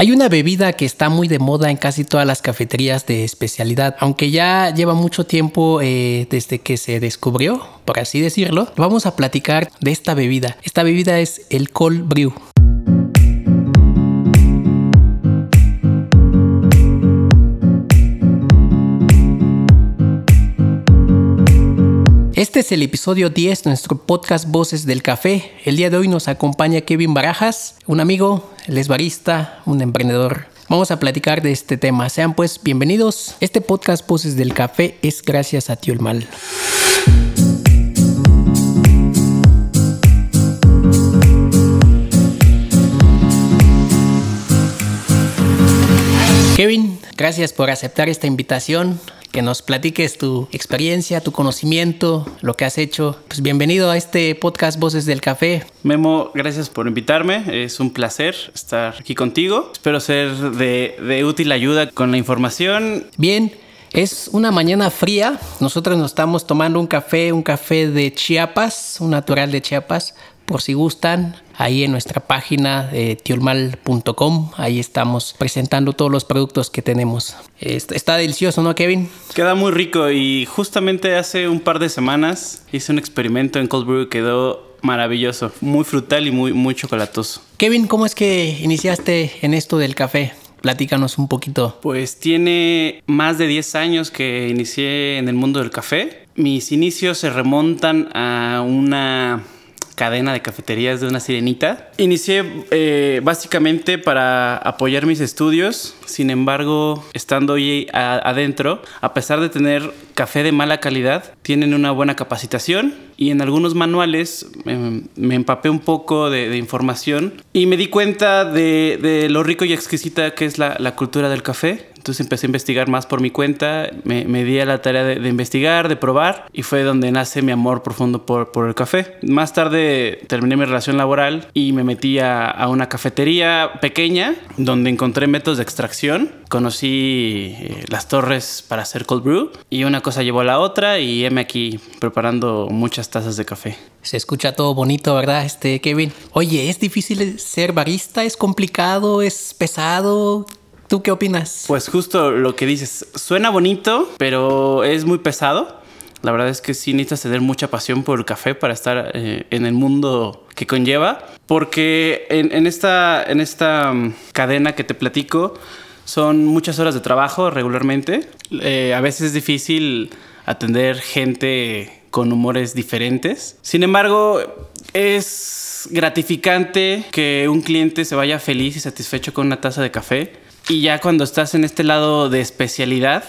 Hay una bebida que está muy de moda en casi todas las cafeterías de especialidad, aunque ya lleva mucho tiempo eh, desde que se descubrió, por así decirlo. Vamos a platicar de esta bebida. Esta bebida es el cold brew. Este es el episodio 10 de nuestro podcast Voces del Café. El día de hoy nos acompaña Kevin Barajas, un amigo, él es barista, un emprendedor. Vamos a platicar de este tema. Sean pues bienvenidos. Este podcast Voces del Café es gracias a Tío El Mal. Kevin, gracias por aceptar esta invitación que nos platiques tu experiencia, tu conocimiento, lo que has hecho. Pues bienvenido a este podcast Voces del Café. Memo, gracias por invitarme. Es un placer estar aquí contigo. Espero ser de, de útil ayuda con la información. Bien. Es una mañana fría. Nosotros nos estamos tomando un café, un café de Chiapas, un natural de Chiapas, por si gustan ahí en nuestra página de tiolmal.com. Ahí estamos presentando todos los productos que tenemos. Está delicioso, ¿no, Kevin? Queda muy rico y justamente hace un par de semanas hice un experimento en Cold Brew y quedó maravilloso, muy frutal y muy, muy chocolatoso. Kevin, ¿cómo es que iniciaste en esto del café? Platícanos un poquito. Pues tiene más de 10 años que inicié en el mundo del café. Mis inicios se remontan a una cadena de cafeterías de una sirenita. Inicié eh, básicamente para apoyar mis estudios, sin embargo, estando ahí adentro, a pesar de tener café de mala calidad, tienen una buena capacitación y en algunos manuales em, me empapé un poco de, información y me di cuenta de, lo rico y exquisita que es la cultura del café entonces empecé a investigar más por mi cuenta, me, di a la tarea de, investigar, de probar y fue donde nace mi amor profundo por, por, el café. Más tarde terminé mi relación laboral y me metí a, una cafetería pequeña donde encontré métodos de extracción. Conocí eh, las torres para hacer cold brew y una cosa llevó a la otra y heme aquí preparando muchas tazas de café. Se escucha todo bonito, ¿verdad, este Kevin? Oye, ¿es difícil ser barista? ¿Es complicado? ¿Es pesado? ¿Tú qué opinas? Pues justo lo que dices, suena bonito, pero es muy pesado. La verdad es que sí necesitas tener mucha pasión por el café para estar eh, en el mundo que conlleva. Porque en, esta, en esta mm, cadena que te platico, son muchas horas de trabajo regularmente. Eh, a veces es difícil atender gente con humores diferentes. Sin embargo, es gratificante que un cliente se vaya feliz y satisfecho con una taza de café y ya cuando estás en este lado de especialidad,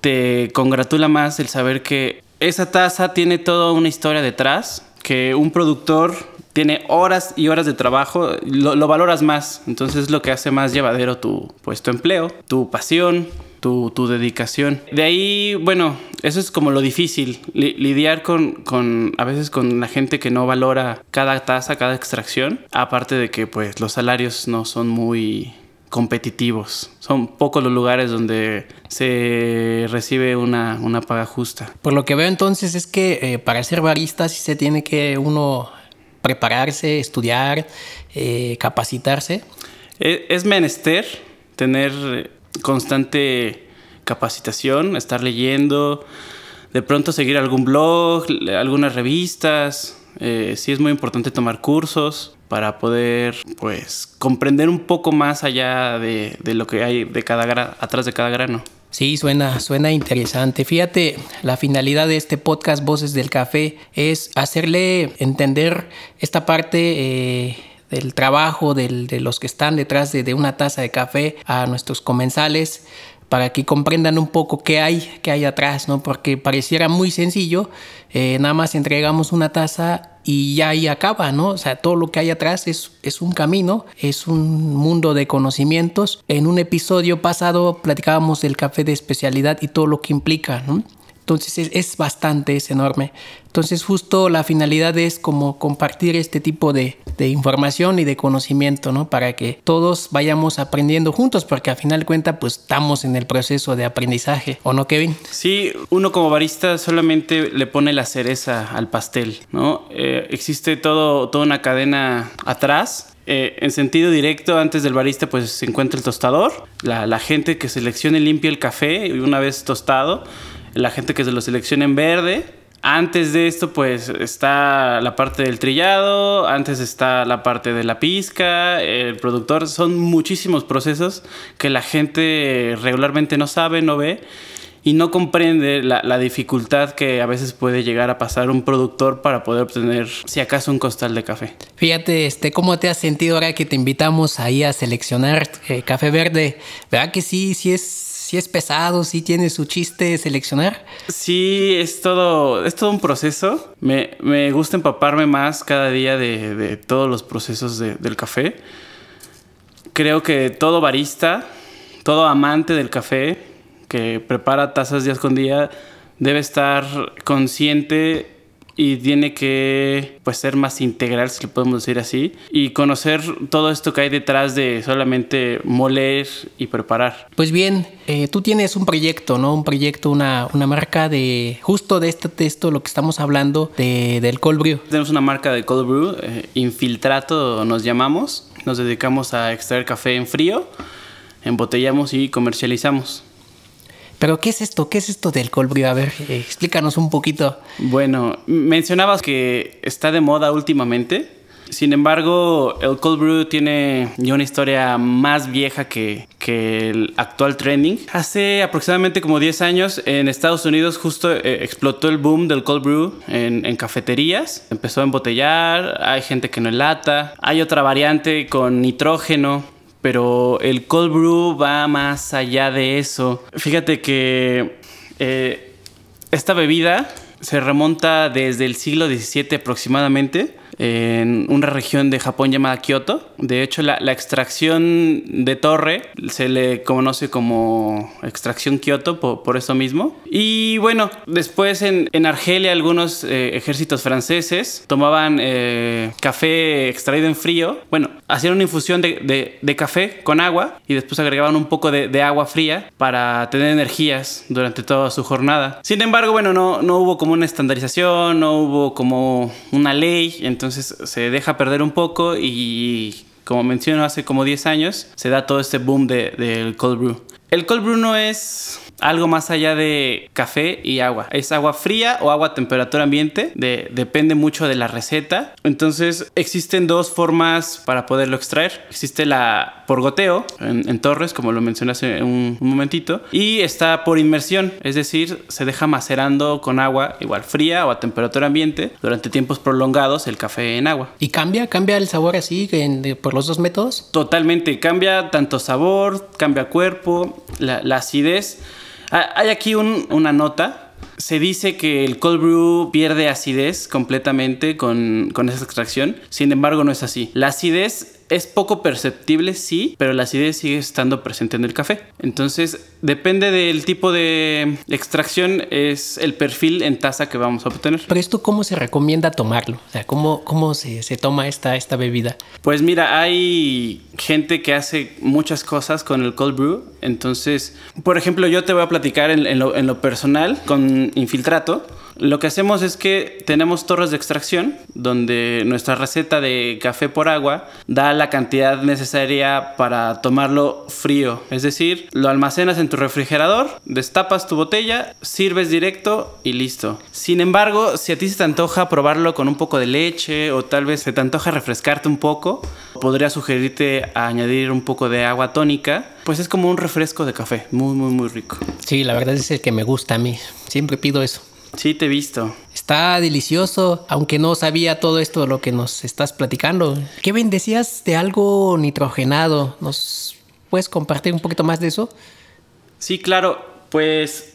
te congratula más el saber que esa taza tiene toda una historia detrás, que un productor tiene horas y horas de trabajo, lo, valoras más. Entonces es lo que hace más llevadero tu, pues, tu empleo, tu pasión, tu, dedicación. De ahí, bueno, eso es como lo difícil, lidiar con, con, a veces con la gente que no valora cada taza, cada extracción. Aparte de que pues los salarios no son muy competitivos. Son pocos los lugares donde se recibe una, paga justa. Por lo que veo entonces es que eh, para ser barista sí se tiene que uno prepararse, estudiar, eh, capacitarse. E, es, menester tener constante capacitación, estar leyendo, de pronto seguir algún blog, algunas revistas. Eh, sí es muy importante tomar cursos para poder pues comprender un poco más allá de, lo que hay de cada atrás de cada grano. Sí, suena, suena interesante. Fíjate, la finalidad de este podcast Voces del Café es hacerle entender esta parte eh, del trabajo de los que están detrás de, de, una taza de café a nuestros comensales para que comprendan un poco qué hay, qué hay atrás, ¿no? Porque pareciera muy sencillo, eh, nada más entregamos una taza y ya ahí acaba, ¿no? O sea, todo lo que hay atrás es, es un camino, es un mundo de conocimientos. En un episodio pasado platicábamos del café de especialidad y todo lo que implica, ¿no? Entonces es, bastante, es enorme. Entonces justo la finalidad es como compartir este tipo de, información y de conocimiento, ¿no? Para que todos vayamos aprendiendo juntos, porque al final de cuentas pues estamos en el proceso de aprendizaje, ¿o no, Kevin? Sí, uno como barista solamente le pone la cereza al pastel, ¿no? Eh, existe todo, toda una cadena atrás Eh, en sentido directo, antes del barista, pues se encuentra el tostador, la, la gente que selecciona y limpia el café y una vez tostado, la gente que se lo selecciona en verde, antes de esto, pues está la parte del trillado, antes está la parte de la pizca, el productor. Son muchísimos procesos que la gente regularmente no sabe, no ve y no comprende la, dificultad que a veces puede llegar a pasar un productor para poder obtener, si acaso, un costal de café. Fíjate, este, ¿cómo te has sentido ahora que te invitamos ahí a seleccionar eh, café verde? ¿Verdad que sí, sí es sí es pesado, sí tiene su chiste seleccionar. Sí, es todo, es todo un proceso. Me, gusta empaparme más cada día de, todos los procesos del café. Creo que todo barista, todo amante del café que prepara tazas día con día, debe estar consciente y tiene que pues ser más integral, si lo podemos decir así, y conocer todo esto que hay detrás de solamente moler y preparar. Pues bien, eh, tú tienes un proyecto, ¿no? Un proyecto, una, una marca de justo de este texto, lo que estamos hablando, de, del cold brew. Tenemos una marca de cold brew, eh, Infiltrato nos llamamos, nos dedicamos a extraer café en frío, embotellamos y comercializamos. Pero ¿qué es esto? ¿Qué es esto del cold brew? A ver, explícanos un poquito. Bueno, mencionabas que está de moda últimamente. Sin embargo, el cold brew tiene ya una historia más vieja que, que el actual trending. Hace aproximadamente como 10 años en Estados Unidos justo eh, explotó el boom del cold brew en, en, cafeterías. Empezó a embotellar, hay gente que no lata. Hay otra variante con nitrógeno pero el cold brew va más allá de eso. Fíjate que eh, esta bebida se remonta desde el siglo XVII aproximadamente en una región de Japón llamada Kyoto. De hecho, la, extracción de torre se le conoce como extracción Kyoto por, eso mismo. Y bueno, después en, Argelia algunos eh, ejércitos franceses tomaban eh, café extraído en frío. Bueno, hacían una infusión de, café con agua y después agregaban un poco de, agua fría para tener energías durante toda su jornada. Sin embargo, bueno, no, no hubo como una estandarización, no hubo como una ley. Entonces entonces se deja perder un poco y como menciono hace como 10 años se da todo este boom del cold brew. El cold brew no es algo más allá de café y agua. Es agua fría o agua a temperatura ambiente. depende mucho de la receta. Entonces existen dos formas para poderlo extraer. Existe la por goteo en, torres, como lo mencioné hace un, momentito. Y está por inmersión, es decir, se deja macerando con agua igual fría o a temperatura ambiente durante tiempos prolongados el café en agua. ¿Y cambia? ¿Cambia el sabor así por los dos métodos? Totalmente. Cambia tanto sabor, cambia cuerpo, la, la acidez. Ah, hay aquí una nota. Se dice que el cold brew pierde acidez completamente con, con esa extracción. Sin embargo, no es así. La acidez es poco perceptible, sí, pero la acidez sigue estando presente en el café. Entonces, depende del tipo de extracción, es el perfil en taza que vamos a obtener. Pero esto, ¿cómo se recomienda tomarlo? O sea, ¿cómo, cómo se, se toma esta, esta bebida? Pues mira, hay gente que hace muchas cosas con el cold brew. Entonces, por ejemplo, yo te voy a platicar en, lo, en lo personal con infiltrato. Lo que hacemos es que tenemos torres de extracción donde nuestra receta de café por agua da la cantidad necesaria para tomarlo frío. Es decir, lo almacenas en tu refrigerador, destapas tu botella, sirves directo y listo. Sin embargo, si a ti se te antoja probarlo con un poco de leche o tal vez se te antoja refrescarte un poco, podría sugerirte añadir un poco de agua tónica. Pues es como un refresco de café, muy, muy, muy rico. Sí, la verdad es el que me gusta a mí. Siempre pido eso. Sí, te he visto. Está delicioso, aunque no sabía todo esto de lo que nos estás platicando. ¿Qué decías de algo nitrogenado? ¿Nos puedes compartir un poquito más de eso? Sí, claro. Pues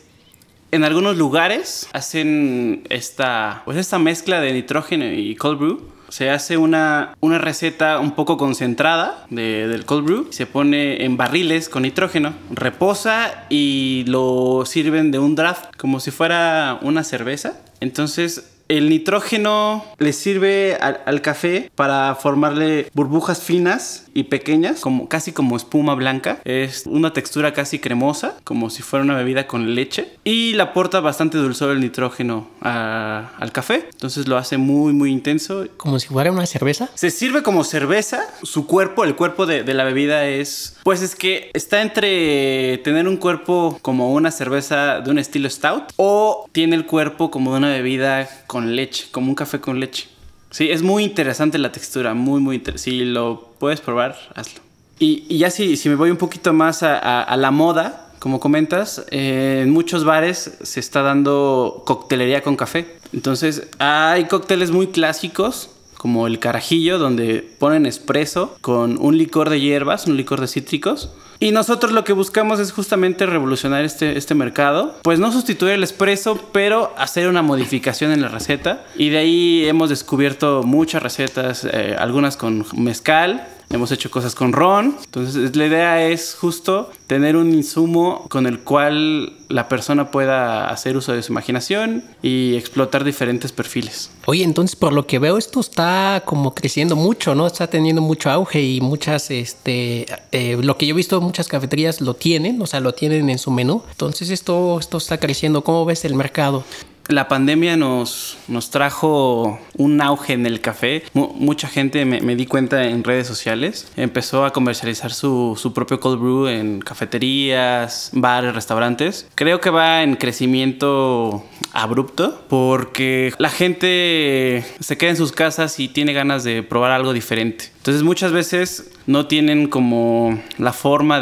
en algunos lugares hacen esta, pues esta mezcla de nitrógeno y cold brew se hace una, una receta un poco concentrada de, del cold brew. Se pone en barriles con nitrógeno, reposa y lo sirven de un draft como si fuera una cerveza. Entonces el nitrógeno le sirve al, café para formarle burbujas finas y pequeñas, como, casi como espuma blanca. Es una textura casi cremosa, como si fuera una bebida con leche. Y le aporta bastante dulzor el nitrógeno al café. Entonces lo hace muy, muy intenso. ¿Como si fuera una cerveza? Se sirve como cerveza. Su cuerpo, el cuerpo de, de la bebida es... Pues es que está entre tener un cuerpo como una cerveza de un estilo stout o tiene el cuerpo como de una bebida con leche, como un café con leche. Sí, es muy interesante la textura, muy, muy interesante. Si lo puedes probar, hazlo. Y, ya si, si me voy un poquito más a, la moda, como comentas, eh, en muchos bares se está dando coctelería con café. Entonces, hay cócteles muy clásicos, como el carajillo, donde ponen espresso con un licor de hierbas, un licor de cítricos. Y nosotros lo que buscamos es justamente revolucionar este, este mercado. Pues no sustituir el espresso, pero hacer una modificación en la receta. Y de ahí hemos descubierto muchas recetas, eh, algunas con mezcal, hemos hecho cosas con ron. Entonces la idea es justo tener un insumo con el cual la persona pueda hacer uso de su imaginación y explotar diferentes perfiles. Oye, entonces por lo que veo esto está como creciendo mucho, ¿no? Está teniendo mucho auge y muchas, este, eh, lo que yo he visto, muchas cafeterías lo tienen, o sea, lo tienen en su menú. Entonces esto, esto está creciendo. ¿Cómo ves el mercado? La pandemia nos, nos trajo un auge en el café. mucha gente, me, di cuenta en redes sociales, empezó a comercializar su, su, propio cold brew en cafeterías, bares, restaurantes. Creo que va en crecimiento abrupto porque la gente se queda en sus casas y tiene ganas de probar algo diferente. Entonces muchas veces no tienen como la forma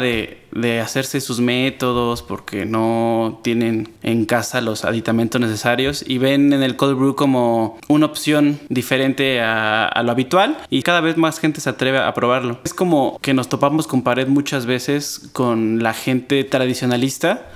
de, hacerse sus métodos porque no tienen en casa los aditamentos necesarios y ven en el cold brew como una opción diferente a, lo habitual y cada vez más gente se atreve a probarlo. Es como que nos topamos con pared muchas veces con la gente tradicionalista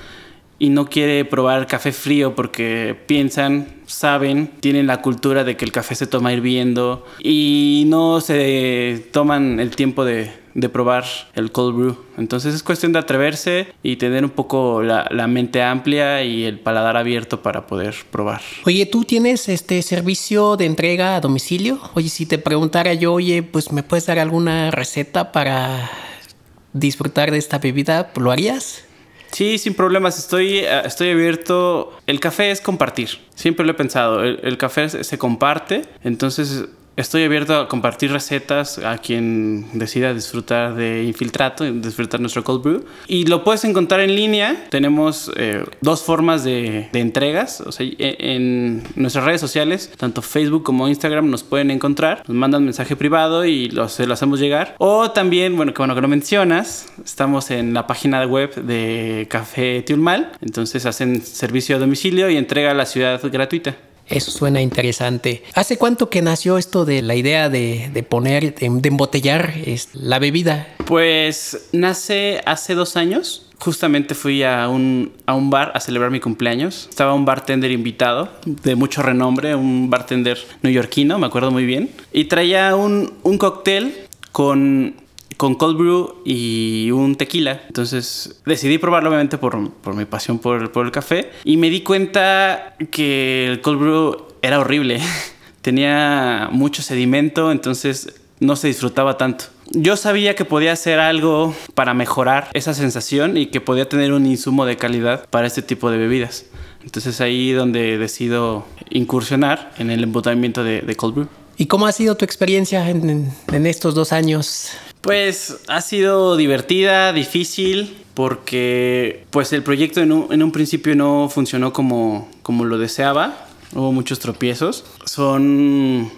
y no quiere probar café frío porque piensan, saben, tienen la cultura de que el café se toma hirviendo y no se toman el tiempo de, probar el cold brew. Entonces es cuestión de atreverse y tener un poco la, mente amplia y el paladar abierto para poder probar. Oye, ¿tú tienes este servicio de entrega a domicilio? Oye, si te preguntara yo, oye, pues me puedes dar alguna receta para disfrutar de esta bebida, ¿lo harías? Sí, sin problemas. Estoy, eh, estoy abierto. El café es compartir. Siempre lo he pensado. El, el café se comparte. Entonces Estoy abierto a compartir recetas a quien decida disfrutar de Infiltrato, disfrutar nuestro cold brew. Y lo puedes encontrar en línea. Tenemos eh, dos formas de, entregas. O sea, e, en nuestras redes sociales, tanto Facebook como Instagram, nos pueden encontrar. Nos mandan mensaje privado y lo, se lo hacemos llegar. O también, bueno, que bueno que lo mencionas, estamos en la página web de Café Tiulmal. Entonces hacen servicio a domicilio y entrega a la ciudad gratuita. Eso suena interesante. ¿Hace cuánto que nació esto de la idea de, poner, de, embotellar la bebida? Pues nace hace dos años. Justamente fui a un, a un bar a celebrar mi cumpleaños. Estaba un bartender invitado de mucho renombre, un bartender neoyorquino, me acuerdo muy bien. Y traía un, un cóctel con con cold brew y un tequila. Entonces decidí probarlo obviamente por, por mi pasión por, por, el café y me di cuenta que el cold brew era horrible. Tenía mucho sedimento, entonces no se disfrutaba tanto. Yo sabía que podía hacer algo para mejorar esa sensación y que podía tener un insumo de calidad para este tipo de bebidas. Entonces ahí donde decido incursionar en el embotamiento de, cold brew. ¿Y cómo ha sido tu experiencia en, en estos dos años pues ha sido divertida, difícil, porque pues el proyecto en un, principio no funcionó como, como lo deseaba. Hubo muchos tropiezos. Son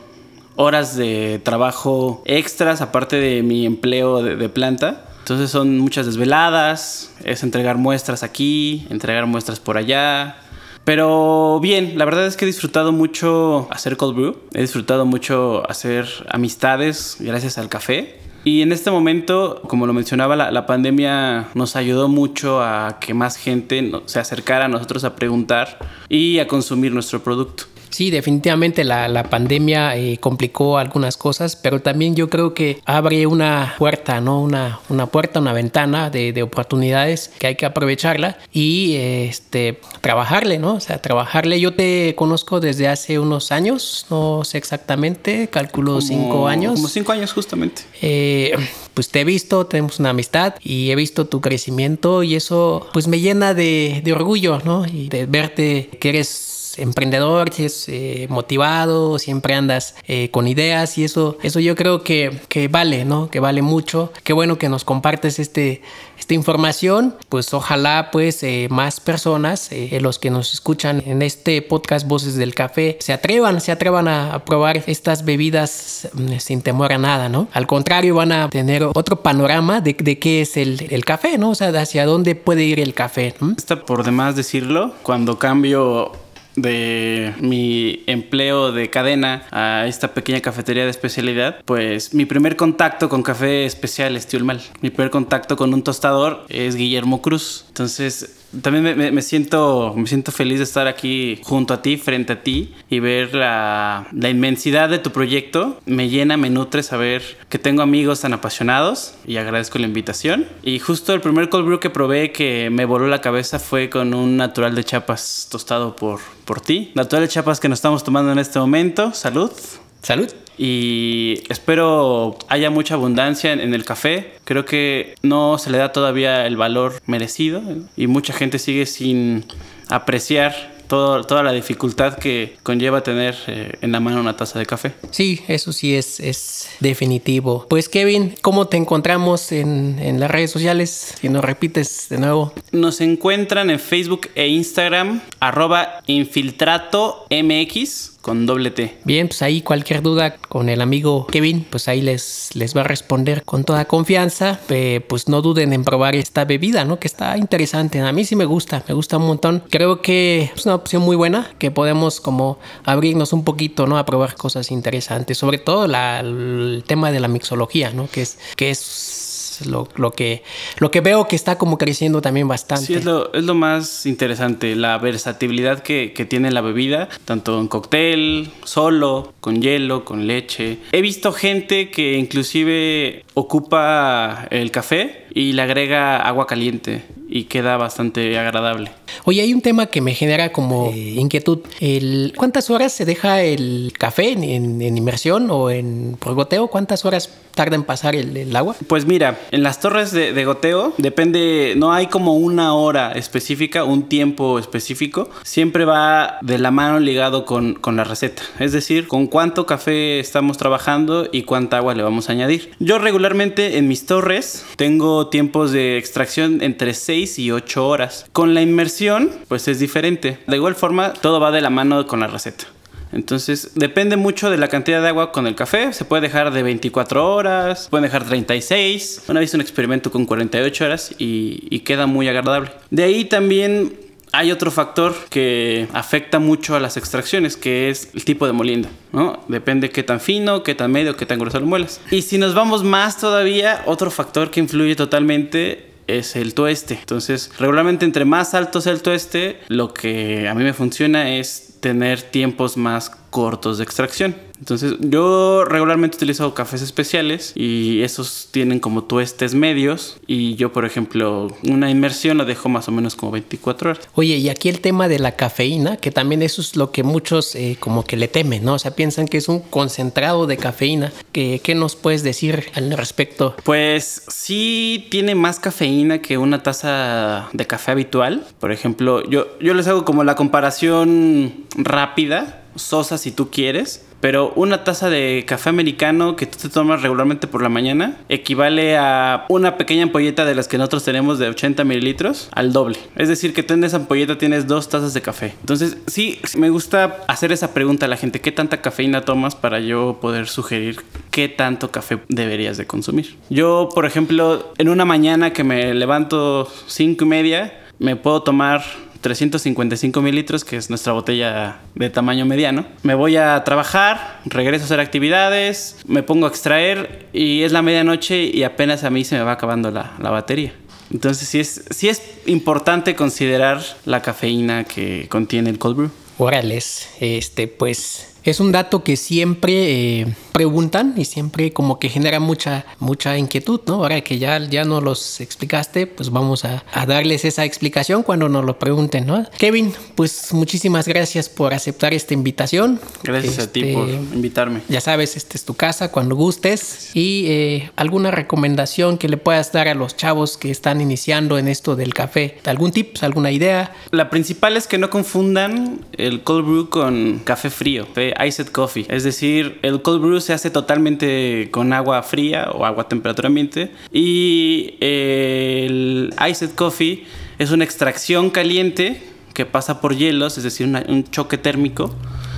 horas de trabajo extras, aparte de mi empleo de, de planta. Entonces son muchas desveladas, es entregar muestras aquí, entregar muestras por allá, pero bien, la verdad es que he disfrutado mucho hacer cold brew. He disfrutado mucho hacer amistades gracias al café. Y en este momento, como lo mencionaba, la, pandemia nos ayudó mucho a que más gente se acercara a nosotros a preguntar y a consumir nuestro producto. Sí, definitivamente la, la pandemia eh, complicó algunas cosas, pero también yo creo que abre una puerta, ¿no? Una, una puerta, una ventana de, de oportunidades que hay que aprovecharla y este, trabajarle, ¿no? O sea, trabajarle. Yo te conozco desde hace unos años, no sé exactamente, calculo cinco años. Como cinco años justamente. Eh, pues te he visto, tenemos una amistad y he visto tu crecimiento y eso pues me llena de, de orgullo, ¿no? Y de verte que eres emprendedor, es eh, motivado, siempre andas eh, con ideas y eso, eso yo creo que, que, vale, ¿no? Que vale mucho. Qué bueno que nos compartes este, esta información. Pues ojalá pues eh, más personas, eh, los que nos escuchan en este podcast Voces del Café, se atrevan, se atrevan a, a probar estas bebidas mm, sin temor a nada, ¿no? Al contrario, van a tener otro panorama de, de qué es el, el, café, ¿no? O sea, de hacia dónde puede ir el café. Está por demás decirlo, cuando cambio de mi empleo de cadena a esta pequeña cafetería de especialidad, pues mi primer contacto con café especial es Tiulmal. Mi primer contacto con un tostador es Guillermo Cruz. Entonces, también me, me, siento, me siento feliz de estar aquí junto a ti, frente a ti y ver la, la, inmensidad de tu proyecto. Me llena, me nutre saber que tengo amigos tan apasionados y agradezco la invitación. Y justo el primer cold brew que probé que me voló la cabeza fue con un natural de chapas tostado por, por ti. Natural de chapas que nos estamos tomando en este momento. Salud. Salud. Y espero haya mucha abundancia en, en, el café. Creo que no se le da todavía el valor merecido y mucha gente sigue sin apreciar todo, toda la dificultad que conlleva tener eh, en la mano una taza de café. Sí, eso sí es, es definitivo. Pues Kevin, ¿cómo te encontramos en, en, las redes sociales? Si nos repites de nuevo. Nos encuentran en Facebook e Instagram arroba infiltrato mx con doble T. Bien, pues ahí cualquier duda con el amigo Kevin, pues ahí les, les va a responder con toda confianza. Pues no duden en probar esta bebida, ¿no? Que está interesante. A mí sí me gusta, me gusta un montón. Creo que es una opción muy buena, que podemos como abrirnos un poquito, ¿no? A probar cosas interesantes. Sobre todo la, el tema de la mixología, ¿no? Que es, que es lo, lo, que, lo que veo que está como creciendo también bastante. Sí, es lo, es lo más interesante, la versatilidad que, que, tiene la bebida, tanto en cóctel, solo, con hielo, con leche. He visto gente que inclusive ocupa el café y le agrega agua caliente y queda bastante agradable. Oye, hay un tema que me genera como eh, inquietud. El, ¿Cuántas horas se deja el café en, en, en inmersión o en por goteo? ¿Cuántas horas tarda en pasar el, el agua? Pues mira, en las torres de, de, goteo depende, no hay como una hora específica, un tiempo específico. Siempre va de la mano ligado con, con la receta. Es decir, con cuánto café estamos trabajando y cuánta agua le vamos a añadir. Yo regularmente en mis torres tengo tiempos de extracción entre 6 y 8 horas. Con la inmersión, pues es diferente. De igual forma, todo va de la mano con la receta. Entonces, depende mucho de la cantidad de agua con el café. Se puede dejar de 24 horas, pueden dejar 36. Una vez un experimento con 48 horas y, y queda muy agradable. De ahí también hay otro factor que afecta mucho a las extracciones, que es el tipo de molienda, ¿no? Depende qué tan fino, qué tan medio, qué tan grueso lo muelas. Y si nos vamos más todavía, otro factor que influye totalmente es el tueste. Entonces, regularmente entre más alto sea el tueste, lo que a mí me funciona es tener tiempos más cortos de extracción. Entonces, yo regularmente utilizo cafés especiales y esos tienen como tuestes medios. Y yo, por ejemplo, una inmersión la dejo más o menos como 24 horas. Oye, y aquí el tema de la cafeína, que también eso es lo que muchos eh, como que le temen, ¿no? O sea, piensan que es un concentrado de cafeína. ¿Qué, ¿Qué nos puedes decir al respecto? Pues sí tiene más cafeína que una taza de café habitual. Por ejemplo, yo, yo les hago como la comparación rápida sosa si tú quieres, pero una taza de café americano que tú te tomas regularmente por la mañana equivale a una pequeña ampolleta de las que nosotros tenemos de 80 mililitros al doble. Es decir, que tú en esa ampolleta tienes dos tazas de café. Entonces, sí, me gusta hacer esa pregunta a la gente, ¿qué tanta cafeína tomas para yo poder sugerir qué tanto café deberías de consumir? Yo, por ejemplo, en una mañana que me levanto 5 y media, me puedo tomar 355 mililitros, que es nuestra botella de tamaño mediano. Me voy a trabajar, regreso a hacer actividades, me pongo a extraer y es la medianoche y apenas a mí se me va acabando la, la batería. Entonces sí es, sí es importante considerar la cafeína que contiene el cold brew. Órales, este, pues es un dato que siempre eh, preguntan y siempre como que genera mucha, mucha inquietud, ¿no? Ahora que ya, ya nos los explicaste, pues vamos a, darles esa explicación cuando nos lo pregunten, ¿no? Kevin, pues muchísimas gracias por aceptar esta invitación. Gracias a ti por este, invitarme. Ya sabes, esta es tu casa cuando gustes. Y eh, alguna recomendación que le puedas dar a los chavos que están iniciando en esto del café. ¿Algún tips, alguna idea? La principal es que no confundan el cold brew con café frío, iced coffee. Es decir, el cold brew se hace totalmente con agua fría o agua a temperatura ambiente. Y el iced coffee es una extracción caliente que pasa por hielos, es decir, un choque térmico.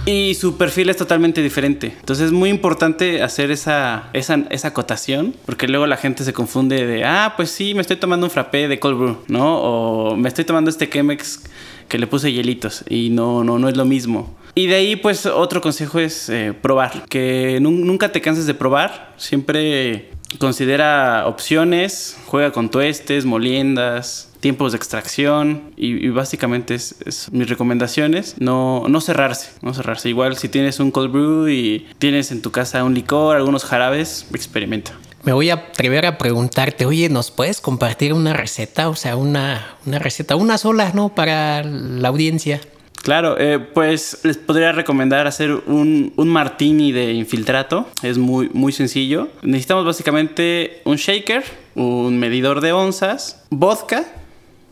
Y su perfil es totalmente diferente. Entonces es muy importante hacer esa, esa, esa, acotación, porque luego la gente se confunde de, ah, pues sí, me estoy tomando un frappé de cold brew, ¿no? O me estoy tomando este Chemex que le puse hielitos y no, no, no es lo mismo. Y de ahí, pues, otro consejo es eh, probar. Que nunca te canses de probar. Siempre considera opciones, juega con tuestes, moliendas, tiempos de extracción y, básicamente es, mis recomendaciones. No, no cerrarse, no cerrarse. Igual si tienes un cold brew y tienes en tu casa un licor, algunos jarabes, experimenta. Me voy a atrever a preguntarte, oye, ¿nos puedes compartir una receta? O sea, una, una receta, una sola, ¿no? Para la audiencia. Claro, eh, pues les podría recomendar hacer un, un, martini de infiltrato. Es muy, muy sencillo. Necesitamos básicamente un shaker, un medidor de onzas, vodka,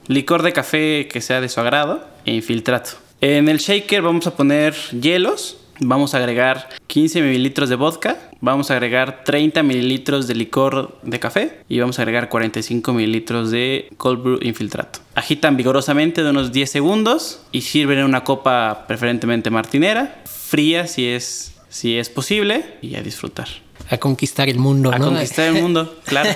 licor de café que sea de su agrado e infiltrato. En el shaker vamos a poner hielos, Vamos a agregar 15 mililitros de vodka, vamos a agregar 30 mililitros de licor de café y vamos a agregar 45 mililitros de cold brew infiltrato. Agitan vigorosamente de unos 10 segundos y sirven en una copa preferentemente martinera, fría si es, si es posible y a disfrutar a conquistar el mundo, a conquistar el mundo, claro.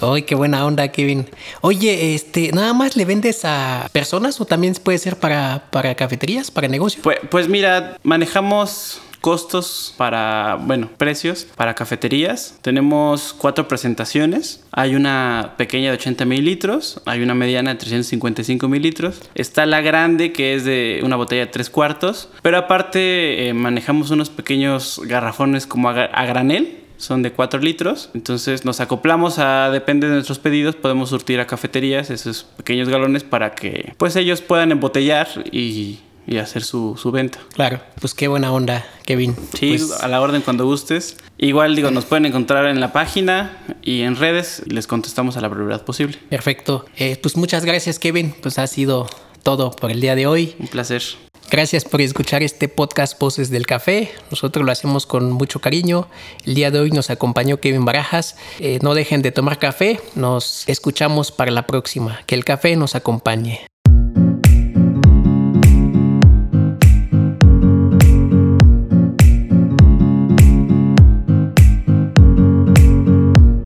Ay, qué buena onda, Kevin. Oye, este, ¿nada más le vendes a personas o también puede ser para, para cafeterías, para negocios? Pues, pues mira, manejamos costos para, bueno, precios para cafeterías. Tenemos cuatro presentaciones. Hay una pequeña de 80 mililitros, hay una mediana de 355 mililitros. Está la grande que es de una botella de tres cuartos. Pero aparte eh, manejamos unos pequeños garrafones como a, a granel son de 4 litros. Entonces nos acoplamos a, depende de nuestros pedidos, podemos surtir a cafeterías esos pequeños galones para que pues ellos puedan embotellar y y hacer su, venta. Claro, pues qué buena onda, Kevin. Sí, pues a la orden cuando gustes. Igual digo, nos pueden encontrar en la página y en redes y les contestamos a la brevedad posible. Perfecto. Eh, pues muchas gracias, Kevin. Pues ha sido todo por el día de hoy. Un placer. Gracias por escuchar este podcast Voces del Café. Nosotros lo hacemos con mucho cariño. El día de hoy nos acompañó Kevin Barajas. Eh, no dejen de tomar café. Nos escuchamos para la próxima. Que el café nos acompañe.